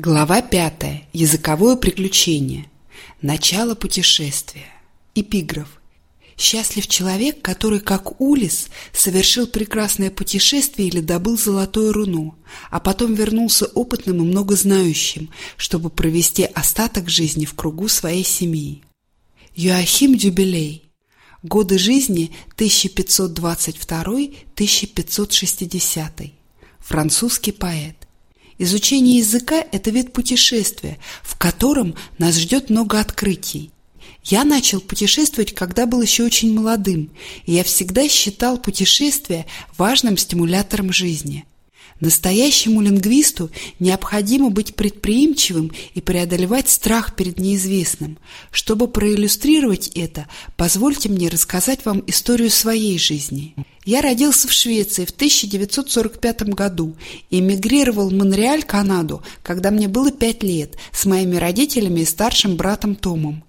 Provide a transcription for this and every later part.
Глава 5. Языковое приключение. Начало путешествия. Эпиграф. Счастлив человек, который, как Улис, совершил прекрасное путешествие или добыл золотое руно, а потом вернулся опытным и многознающим, чтобы провести остаток жизни в кругу своей семьи. Юахим Дюбелей. Годы жизни 1522-1560. Французский поэт. Изучение языка – это вид путешествия, в котором нас ждет много открытий. Я начал путешествовать, когда был еще очень молодым, и я всегда считал путешествия важным стимулятором жизни. Настоящему лингвисту необходимо быть предприимчивым и преодолевать страх перед неизвестным. Чтобы проиллюстрировать это, позвольте мне рассказать вам историю своей жизни. Я родился в Швеции в 1945 году и эмигрировал в Монреаль, Канаду, когда мне было пять лет, с моими родителями и старшим братом Томом.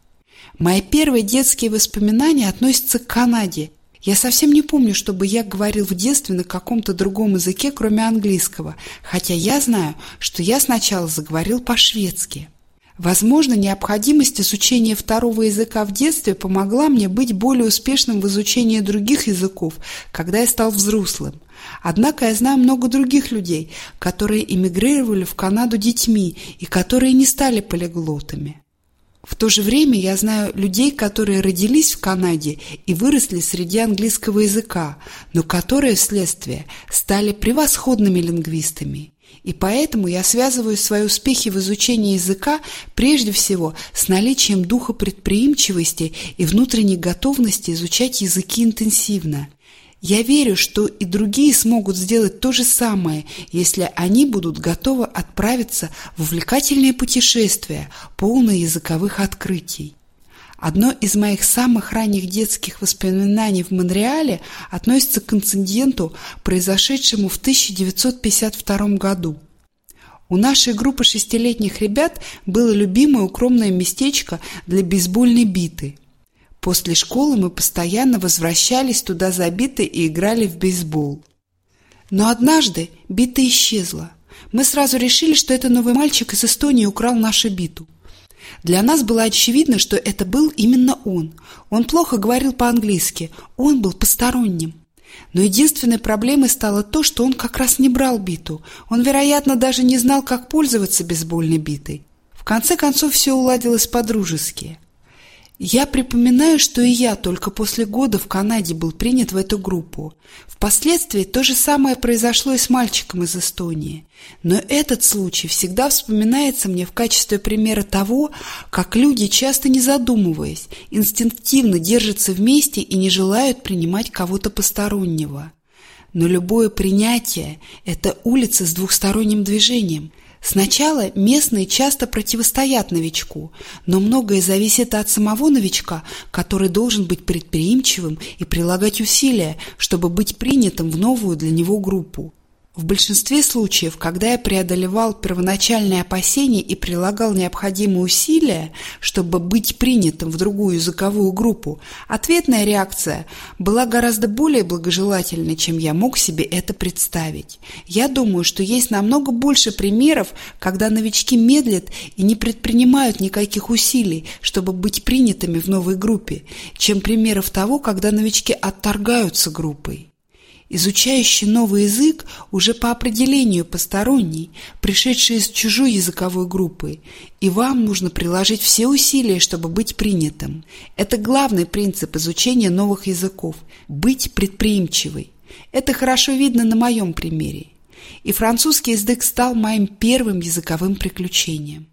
Мои первые детские воспоминания относятся к Канаде я совсем не помню, чтобы я говорил в детстве на каком-то другом языке, кроме английского, хотя я знаю, что я сначала заговорил по-шведски. Возможно, необходимость изучения второго языка в детстве помогла мне быть более успешным в изучении других языков, когда я стал взрослым. Однако я знаю много других людей, которые эмигрировали в Канаду детьми и которые не стали полиглотами. В то же время я знаю людей, которые родились в Канаде и выросли среди английского языка, но которые вследствие стали превосходными лингвистами. И поэтому я связываю свои успехи в изучении языка прежде всего с наличием духа предприимчивости и внутренней готовности изучать языки интенсивно. Я верю, что и другие смогут сделать то же самое, если они будут готовы отправиться в увлекательные путешествия, полные языковых открытий. Одно из моих самых ранних детских воспоминаний в Монреале относится к инциденту, произошедшему в 1952 году. У нашей группы шестилетних ребят было любимое укромное местечко для бейсбольной биты – После школы мы постоянно возвращались туда забиты и играли в бейсбол. Но однажды бита исчезла. Мы сразу решили, что это новый мальчик из Эстонии украл нашу биту. Для нас было очевидно, что это был именно он. Он плохо говорил по-английски, он был посторонним. Но единственной проблемой стало то, что он как раз не брал биту. Он, вероятно, даже не знал, как пользоваться бейсбольной битой. В конце концов, все уладилось по-дружески. Я припоминаю, что и я только после года в Канаде был принят в эту группу. Впоследствии то же самое произошло и с мальчиком из Эстонии. Но этот случай всегда вспоминается мне в качестве примера того, как люди, часто не задумываясь, инстинктивно держатся вместе и не желают принимать кого-то постороннего. Но любое принятие – это улица с двухсторонним движением – Сначала местные часто противостоят новичку, но многое зависит от самого новичка, который должен быть предприимчивым и прилагать усилия, чтобы быть принятым в новую для него группу. В большинстве случаев, когда я преодолевал первоначальные опасения и прилагал необходимые усилия, чтобы быть принятым в другую языковую группу, ответная реакция была гораздо более благожелательной, чем я мог себе это представить. Я думаю, что есть намного больше примеров, когда новички медлят и не предпринимают никаких усилий, чтобы быть принятыми в новой группе, чем примеров того, когда новички отторгаются группой. Изучающий новый язык уже по определению посторонний, пришедший из чужой языковой группы, и вам нужно приложить все усилия, чтобы быть принятым. Это главный принцип изучения новых языков – быть предприимчивой. Это хорошо видно на моем примере. И французский язык стал моим первым языковым приключением.